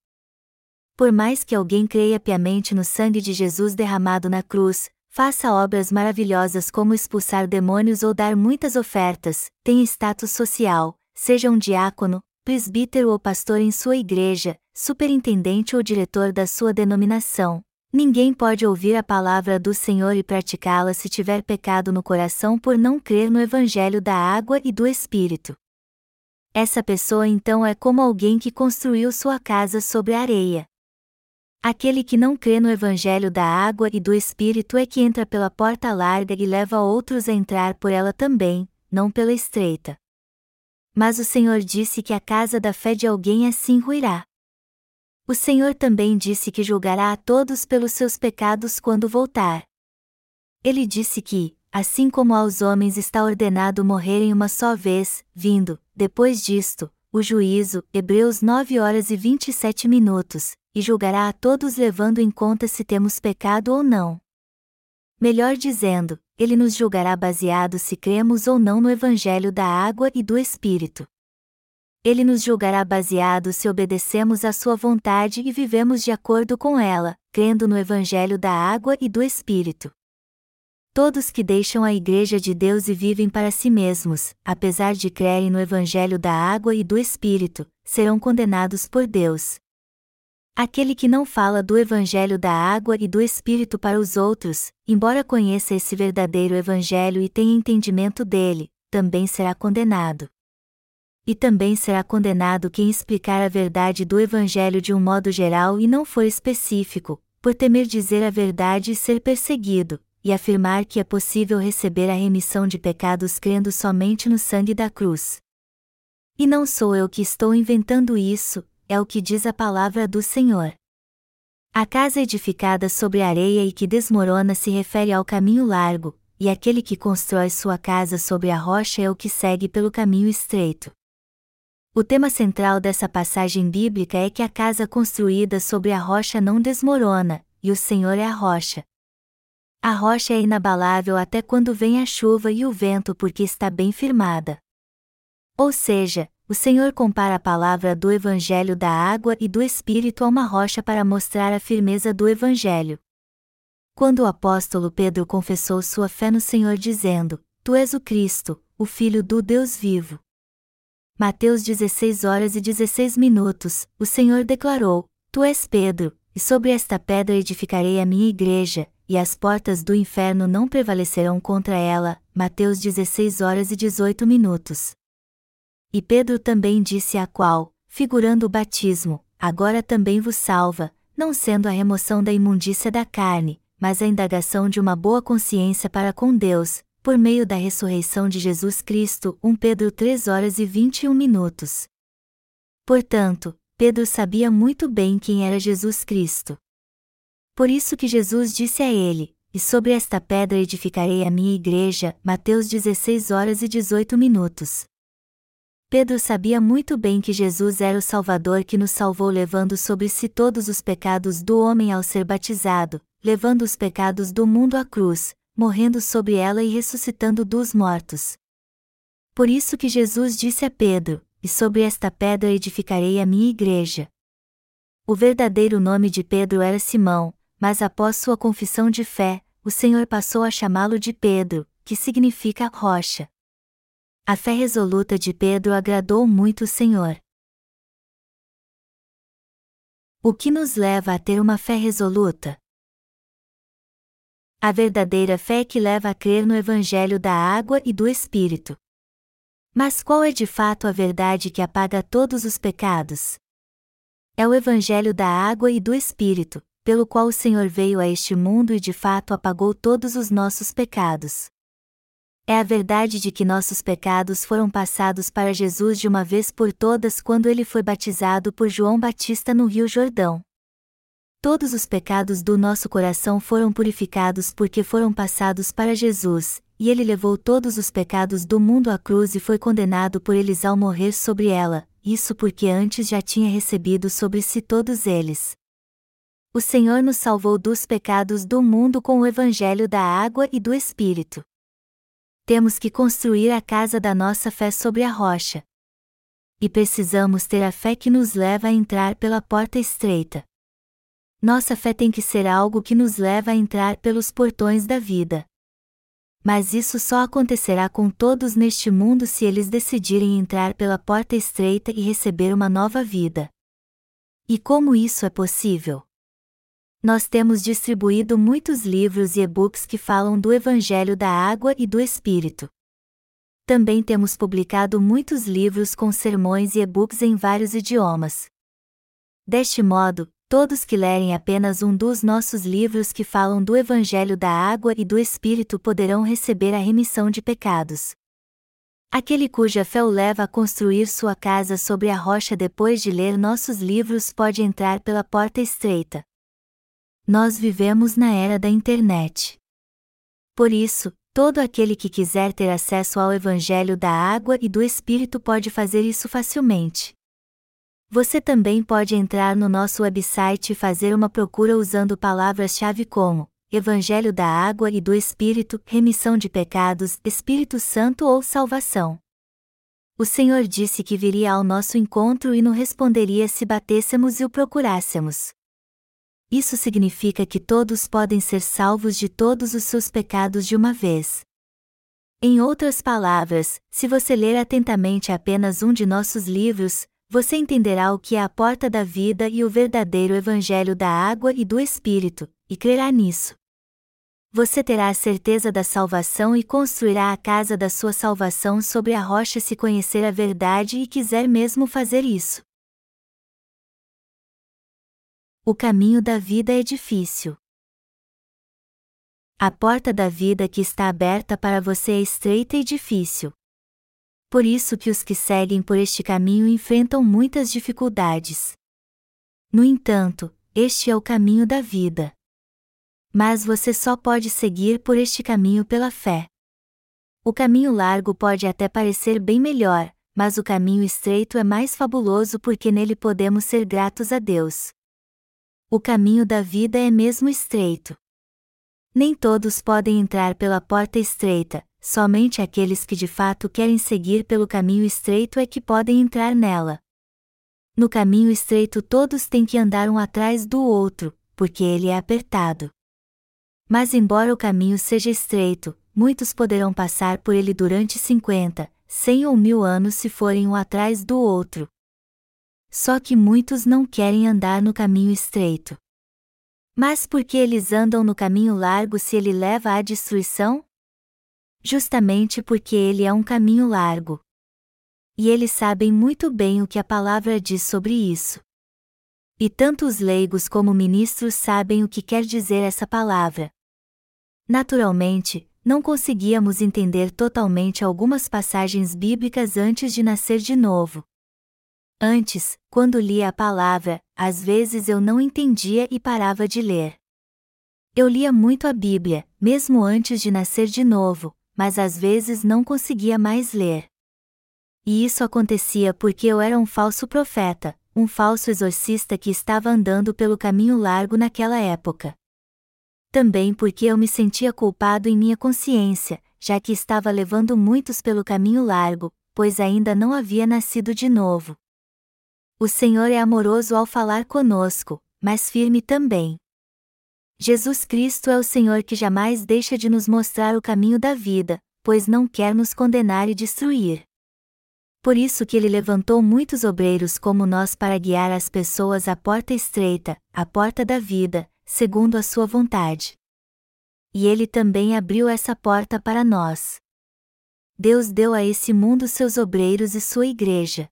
Por mais que alguém creia piamente no sangue de Jesus derramado na cruz, faça obras maravilhosas como expulsar demônios ou dar muitas ofertas, tenha status social, seja um diácono, presbítero ou pastor em sua igreja, superintendente ou diretor da sua denominação. Ninguém pode ouvir a palavra do Senhor e praticá-la se tiver pecado no coração por não crer no Evangelho da água e do Espírito. Essa pessoa então é como alguém que construiu sua casa sobre areia. Aquele que não crê no Evangelho da água e do Espírito é que entra pela porta larga e leva outros a entrar por ela também, não pela estreita. Mas o Senhor disse que a casa da fé de alguém assim ruirá. O Senhor também disse que julgará a todos pelos seus pecados quando voltar. Ele disse que, assim como aos homens está ordenado morrerem uma só vez, vindo, depois disto, o juízo, Hebreus 9 horas e 27 minutos, e julgará a todos levando em conta se temos pecado ou não. Melhor dizendo, ele nos julgará baseado se cremos ou não no Evangelho da água e do Espírito. Ele nos julgará baseado se obedecemos à sua vontade e vivemos de acordo com ela, crendo no Evangelho da água e do Espírito. Todos que deixam a Igreja de Deus e vivem para si mesmos, apesar de crerem no Evangelho da água e do Espírito, serão condenados por Deus. Aquele que não fala do Evangelho da água e do Espírito para os outros, embora conheça esse verdadeiro Evangelho e tenha entendimento dele, também será condenado. E também será condenado quem explicar a verdade do Evangelho de um modo geral e não for específico, por temer dizer a verdade e ser perseguido, e afirmar que é possível receber a remissão de pecados crendo somente no sangue da cruz. E não sou eu que estou inventando isso, é o que diz a palavra do Senhor. A casa edificada sobre areia e que desmorona se refere ao caminho largo, e aquele que constrói sua casa sobre a rocha é o que segue pelo caminho estreito. O tema central dessa passagem bíblica é que a casa construída sobre a rocha não desmorona, e o Senhor é a rocha. A rocha é inabalável até quando vem a chuva e o vento porque está bem firmada. Ou seja, o Senhor compara a palavra do Evangelho da água e do Espírito a uma rocha para mostrar a firmeza do Evangelho. Quando o apóstolo Pedro confessou sua fé no Senhor dizendo: Tu és o Cristo, o Filho do Deus vivo. Mateus 16 horas e 16 minutos, o Senhor declarou: Tu és Pedro, e sobre esta pedra edificarei a minha igreja, e as portas do inferno não prevalecerão contra ela. Mateus 16 horas e 18 minutos. E Pedro também disse a qual, figurando o batismo, agora também vos salva, não sendo a remoção da imundícia da carne, mas a indagação de uma boa consciência para com Deus, por meio da ressurreição de Jesus Cristo, 1 Pedro 3 horas e 21 minutos. Portanto, Pedro sabia muito bem quem era Jesus Cristo. Por isso que Jesus disse a ele: E sobre esta pedra edificarei a minha igreja, Mateus 16 horas e 18 minutos. Pedro sabia muito bem que Jesus era o Salvador que nos salvou levando sobre si todos os pecados do homem ao ser batizado, levando os pecados do mundo à cruz, morrendo sobre ela e ressuscitando dos mortos. Por isso que Jesus disse a Pedro: E sobre esta pedra edificarei a minha igreja. O verdadeiro nome de Pedro era Simão, mas após sua confissão de fé, o Senhor passou a chamá-lo de Pedro, que significa rocha. A fé resoluta de Pedro agradou muito o Senhor. O que nos leva a ter uma fé resoluta? A verdadeira fé que leva a crer no Evangelho da água e do Espírito. Mas qual é de fato a verdade que apaga todos os pecados? É o Evangelho da água e do Espírito, pelo qual o Senhor veio a este mundo e de fato apagou todos os nossos pecados. É a verdade de que nossos pecados foram passados para Jesus de uma vez por todas quando ele foi batizado por João Batista no Rio Jordão. Todos os pecados do nosso coração foram purificados porque foram passados para Jesus, e ele levou todos os pecados do mundo à cruz e foi condenado por eles ao morrer sobre ela, isso porque antes já tinha recebido sobre si todos eles. O Senhor nos salvou dos pecados do mundo com o Evangelho da água e do Espírito temos que construir a casa da nossa fé sobre a rocha. E precisamos ter a fé que nos leva a entrar pela porta estreita. Nossa fé tem que ser algo que nos leva a entrar pelos portões da vida. Mas isso só acontecerá com todos neste mundo se eles decidirem entrar pela porta estreita e receber uma nova vida. E como isso é possível? Nós temos distribuído muitos livros e e-books que falam do Evangelho da Água e do Espírito. Também temos publicado muitos livros com sermões e e-books em vários idiomas. Deste modo, todos que lerem apenas um dos nossos livros que falam do Evangelho da Água e do Espírito poderão receber a remissão de pecados. Aquele cuja fé o leva a construir sua casa sobre a rocha depois de ler nossos livros pode entrar pela porta estreita. Nós vivemos na era da internet. Por isso, todo aquele que quiser ter acesso ao Evangelho da Água e do Espírito pode fazer isso facilmente. Você também pode entrar no nosso website e fazer uma procura usando palavras-chave como Evangelho da Água e do Espírito, remissão de pecados, Espírito Santo ou salvação. O Senhor disse que viria ao nosso encontro e nos responderia se batêssemos e o procurássemos isso significa que todos podem ser salvos de todos os seus pecados de uma vez. Em outras palavras, se você ler atentamente apenas um de nossos livros, você entenderá o que é a porta da vida e o verdadeiro Evangelho da água e do Espírito, e crerá nisso. Você terá a certeza da salvação e construirá a casa da sua salvação sobre a rocha se conhecer a verdade e quiser mesmo fazer isso. O caminho da vida é difícil. A porta da vida que está aberta para você é estreita e difícil. Por isso que os que seguem por este caminho enfrentam muitas dificuldades. No entanto, este é o caminho da vida. Mas você só pode seguir por este caminho pela fé. O caminho largo pode até parecer bem melhor, mas o caminho estreito é mais fabuloso porque nele podemos ser gratos a Deus o caminho da vida é mesmo estreito. Nem todos podem entrar pela porta estreita, somente aqueles que de fato querem seguir pelo caminho estreito é que podem entrar nela. No caminho estreito todos têm que andar um atrás do outro, porque ele é apertado. Mas embora o caminho seja estreito, muitos poderão passar por ele durante 50, 100 ou mil anos se forem um atrás do outro, só que muitos não querem andar no caminho estreito. Mas por que eles andam no caminho largo se ele leva à destruição? Justamente porque ele é um caminho largo. E eles sabem muito bem o que a palavra diz sobre isso. E tanto os leigos como ministros sabem o que quer dizer essa palavra. Naturalmente, não conseguíamos entender totalmente algumas passagens bíblicas antes de nascer de novo. Antes, quando lia a palavra, às vezes eu não entendia e parava de ler. Eu lia muito a Bíblia, mesmo antes de nascer de novo, mas às vezes não conseguia mais ler. E isso acontecia porque eu era um falso profeta, um falso exorcista que estava andando pelo caminho largo naquela época. Também porque eu me sentia culpado em minha consciência, já que estava levando muitos pelo caminho largo, pois ainda não havia nascido de novo. O Senhor é amoroso ao falar conosco, mas firme também. Jesus Cristo é o Senhor que jamais deixa de nos mostrar o caminho da vida, pois não quer nos condenar e destruir. Por isso que ele levantou muitos obreiros como nós para guiar as pessoas à porta estreita, à porta da vida, segundo a sua vontade. E ele também abriu essa porta para nós. Deus deu a esse mundo seus obreiros e sua igreja.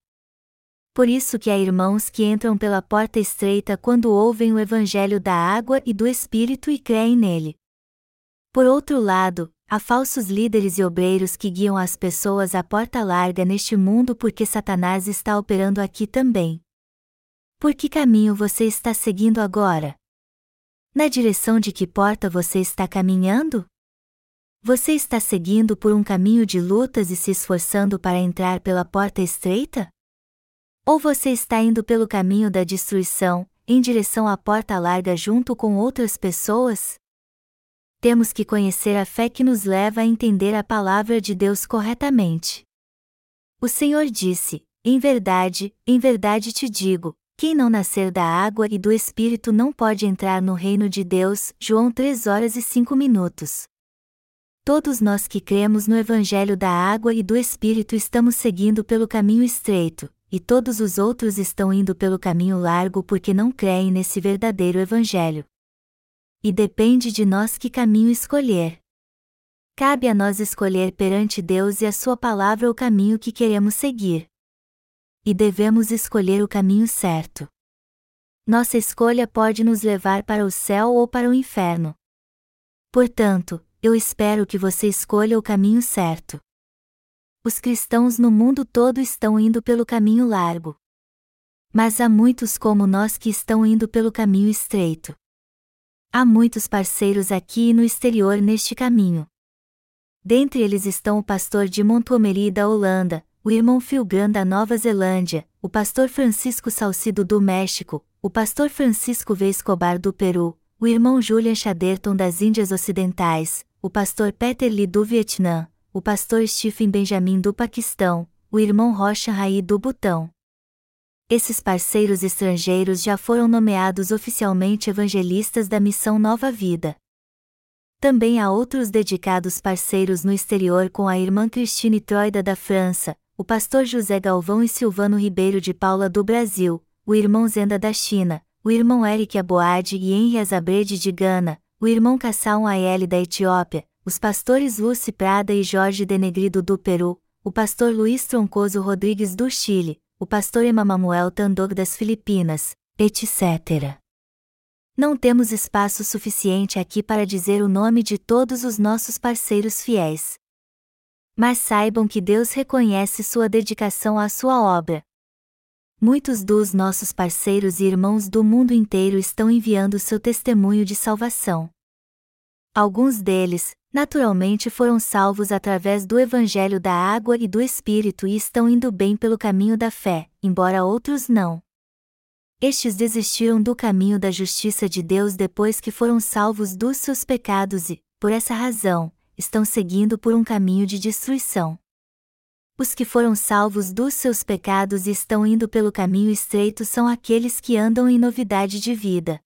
Por isso que há irmãos que entram pela porta estreita quando ouvem o evangelho da água e do Espírito e creem nele. Por outro lado, há falsos líderes e obreiros que guiam as pessoas à porta larga neste mundo porque Satanás está operando aqui também. Por que caminho você está seguindo agora? Na direção de que porta você está caminhando? Você está seguindo por um caminho de lutas e se esforçando para entrar pela porta estreita? Ou você está indo pelo caminho da destruição, em direção à porta larga junto com outras pessoas? Temos que conhecer a fé que nos leva a entender a palavra de Deus corretamente. O Senhor disse: Em verdade, em verdade te digo, quem não nascer da água e do Espírito não pode entrar no reino de Deus. João 3 horas e 5 minutos. Todos nós que cremos no Evangelho da água e do Espírito estamos seguindo pelo caminho estreito, e todos os outros estão indo pelo caminho largo porque não creem nesse verdadeiro Evangelho. E depende de nós que caminho escolher. Cabe a nós escolher perante Deus e a Sua palavra o caminho que queremos seguir. E devemos escolher o caminho certo. Nossa escolha pode nos levar para o céu ou para o inferno. Portanto, eu espero que você escolha o caminho certo os cristãos no mundo todo estão indo pelo caminho largo. Mas há muitos como nós que estão indo pelo caminho estreito. Há muitos parceiros aqui e no exterior neste caminho. Dentre eles estão o pastor de Montgomery da Holanda, o irmão Philgran da Nova Zelândia, o pastor Francisco Salcido do México, o pastor Francisco V. Escobar do Peru, o irmão Julian Chaderton das Índias Ocidentais, o pastor Peter Lee do Vietnã, o pastor Stephen Benjamin do Paquistão, o irmão Rocha Rai do Butão. Esses parceiros estrangeiros já foram nomeados oficialmente evangelistas da missão Nova Vida. Também há outros dedicados parceiros no exterior com a irmã Cristine Troida da França, o pastor José Galvão e Silvano Ribeiro de Paula do Brasil, o irmão Zenda da China, o irmão Eric Aboade e Henri Azabrede de Gana, o irmão Kassam Ayeli da Etiópia, os pastores Lucy Prada e Jorge Denegrido do Peru, o pastor Luiz Troncoso Rodrigues do Chile, o pastor Emamanuel Tandog das Filipinas, etc. Não temos espaço suficiente aqui para dizer o nome de todos os nossos parceiros fiéis. Mas saibam que Deus reconhece sua dedicação à sua obra. Muitos dos nossos parceiros e irmãos do mundo inteiro estão enviando seu testemunho de salvação. Alguns deles, naturalmente foram salvos através do Evangelho da Água e do Espírito e estão indo bem pelo caminho da fé, embora outros não. Estes desistiram do caminho da justiça de Deus depois que foram salvos dos seus pecados e, por essa razão, estão seguindo por um caminho de destruição. Os que foram salvos dos seus pecados e estão indo pelo caminho estreito são aqueles que andam em novidade de vida.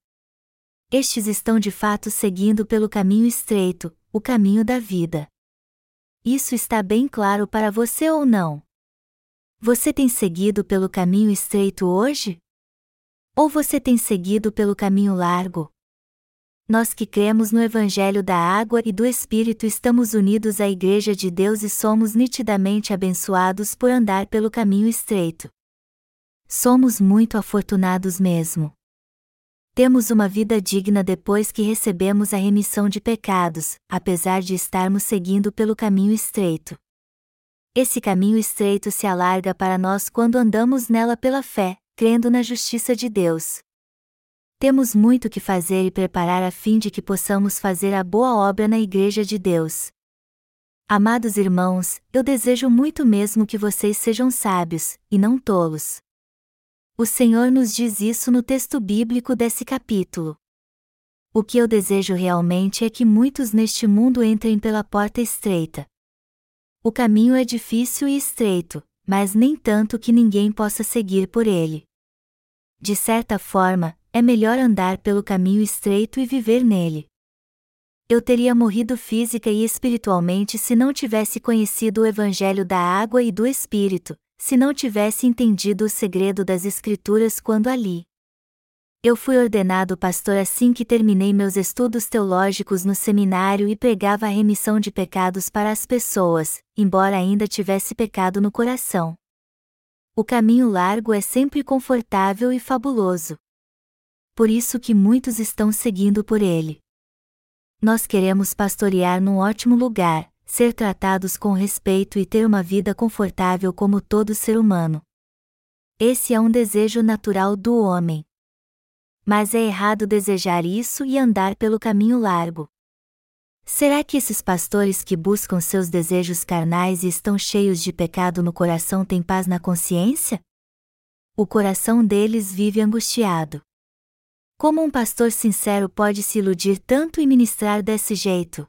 Estes estão de fato seguindo pelo caminho estreito, o caminho da vida. Isso está bem claro para você ou não? Você tem seguido pelo caminho estreito hoje? Ou você tem seguido pelo caminho largo? Nós que cremos no Evangelho da Água e do Espírito estamos unidos à Igreja de Deus e somos nitidamente abençoados por andar pelo caminho estreito. Somos muito afortunados mesmo. Temos uma vida digna depois que recebemos a remissão de pecados, apesar de estarmos seguindo pelo caminho estreito. Esse caminho estreito se alarga para nós quando andamos nela pela fé, crendo na justiça de Deus. Temos muito que fazer e preparar a fim de que possamos fazer a boa obra na Igreja de Deus. Amados irmãos, eu desejo muito mesmo que vocês sejam sábios, e não tolos. O Senhor nos diz isso no texto bíblico desse capítulo. O que eu desejo realmente é que muitos neste mundo entrem pela porta estreita. O caminho é difícil e estreito, mas nem tanto que ninguém possa seguir por ele. De certa forma, é melhor andar pelo caminho estreito e viver nele. Eu teria morrido física e espiritualmente se não tivesse conhecido o Evangelho da água e do Espírito, se não tivesse entendido o segredo das Escrituras quando ali. Eu fui ordenado pastor assim que terminei meus estudos teológicos no seminário e pregava a remissão de pecados para as pessoas, embora ainda tivesse pecado no coração. O caminho largo é sempre confortável e fabuloso. Por isso que muitos estão seguindo por ele. Nós queremos pastorear num ótimo lugar, ser tratados com respeito e ter uma vida confortável como todo ser humano. Esse é um desejo natural do homem. Mas é errado desejar isso e andar pelo caminho largo. Será que esses pastores que buscam seus desejos carnais e estão cheios de pecado no coração têm paz na consciência? O coração deles vive angustiado. Como um pastor sincero pode se iludir tanto e ministrar desse jeito?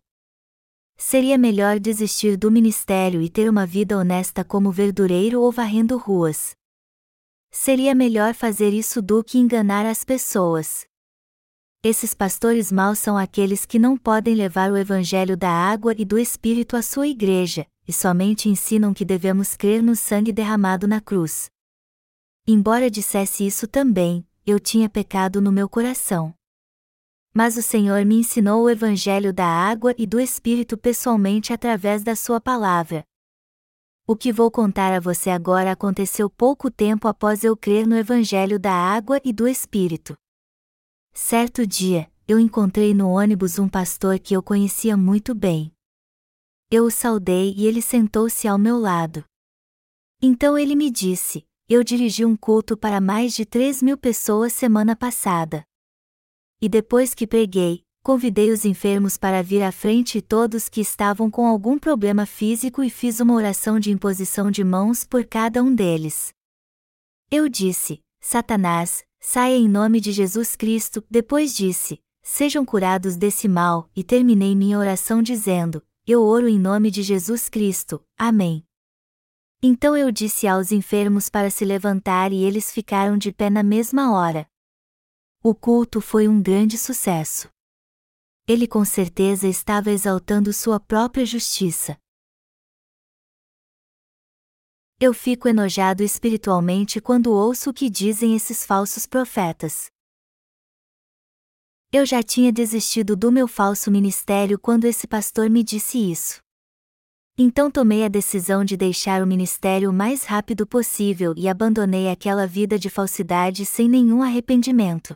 Seria melhor desistir do ministério e ter uma vida honesta como verdureiro ou varrendo ruas. Seria melhor fazer isso do que enganar as pessoas. Esses pastores maus são aqueles que não podem levar o evangelho da água e do Espírito à sua igreja, e somente ensinam que devemos crer no sangue derramado na cruz. Embora dissesse isso também, eu tinha pecado no meu coração mas o Senhor me ensinou o Evangelho da água e do Espírito pessoalmente através da Sua palavra. O que vou contar a você agora aconteceu pouco tempo após eu crer no Evangelho da água e do Espírito. Certo dia, eu encontrei no ônibus um pastor que eu conhecia muito bem. Eu o saudei e ele sentou-se ao meu lado. Então ele me disse: Eu dirigi um culto para mais de 3 mil pessoas semana passada. E depois que preguei, convidei os enfermos para vir à frente e todos que estavam com algum problema físico e fiz uma oração de imposição de mãos por cada um deles. Eu disse: Satanás, saia em nome de Jesus Cristo. Depois disse: Sejam curados desse mal, e terminei minha oração dizendo: Eu oro em nome de Jesus Cristo. Amém. Então eu disse aos enfermos para se levantar e eles ficaram de pé na mesma hora. O culto foi um grande sucesso. Ele com certeza estava exaltando sua própria justiça. Eu fico enojado espiritualmente quando ouço o que dizem esses falsos profetas. Eu já tinha desistido do meu falso ministério quando esse pastor me disse isso. Então tomei a decisão de deixar o ministério o mais rápido possível e abandonei aquela vida de falsidade sem nenhum arrependimento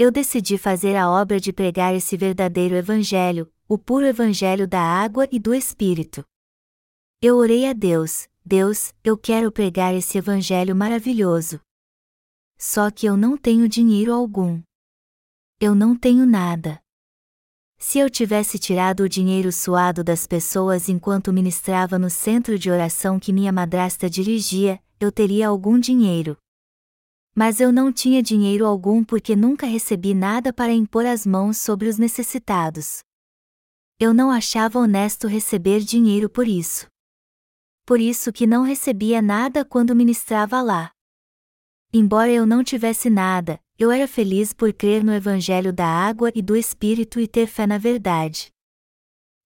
eu decidi fazer a obra de pregar esse verdadeiro Evangelho, o puro Evangelho da água e do Espírito. Eu orei a Deus, Deus, eu quero pregar esse Evangelho maravilhoso. Só que eu não tenho dinheiro algum. Eu não tenho nada. Se eu tivesse tirado o dinheiro suado das pessoas enquanto ministrava no centro de oração que minha madrasta dirigia, eu teria algum dinheiro. Mas eu não tinha dinheiro algum porque nunca recebi nada para impor as mãos sobre os necessitados. Eu não achava honesto receber dinheiro por isso. Por isso que não recebia nada quando ministrava lá. Embora eu não tivesse nada, eu era feliz por crer no Evangelho da água e do Espírito e ter fé na verdade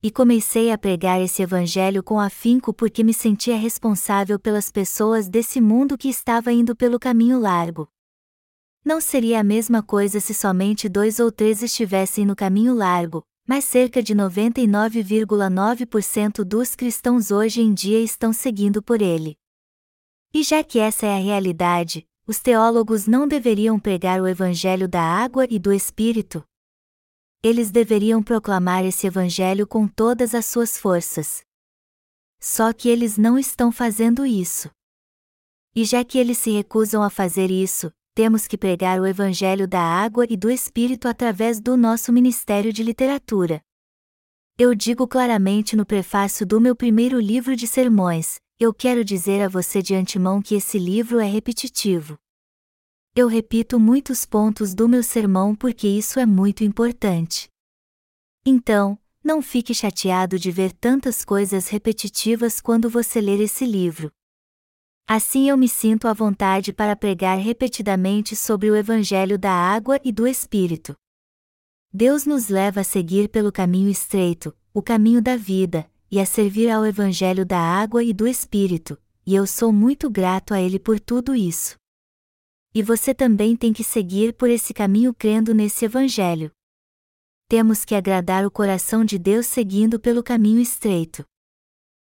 e comecei a pregar esse evangelho com afinco porque me sentia responsável pelas pessoas desse mundo que estava indo pelo caminho largo. Não seria a mesma coisa se somente dois ou três estivessem no caminho largo, mas cerca de 99,9% dos cristãos hoje em dia estão seguindo por ele. E já que essa é a realidade, os teólogos não deveriam pregar o Evangelho da água e do Espírito? Eles deveriam proclamar esse Evangelho com todas as suas forças. Só que eles não estão fazendo isso. E já que eles se recusam a fazer isso, temos que pregar o Evangelho da água e do Espírito através do nosso Ministério de Literatura. Eu digo claramente no prefácio do meu primeiro livro de sermões: eu quero dizer a você de antemão que esse livro é repetitivo. Eu repito muitos pontos do meu sermão porque isso é muito importante. Então, não fique chateado de ver tantas coisas repetitivas quando você ler esse livro. Assim eu me sinto à vontade para pregar repetidamente sobre o Evangelho da água e do Espírito. Deus nos leva a seguir pelo caminho estreito, o caminho da vida, e a servir ao Evangelho da água e do Espírito, e eu sou muito grato a Ele por tudo isso. E você também tem que seguir por esse caminho crendo nesse Evangelho. Temos que agradar o coração de Deus seguindo pelo caminho estreito.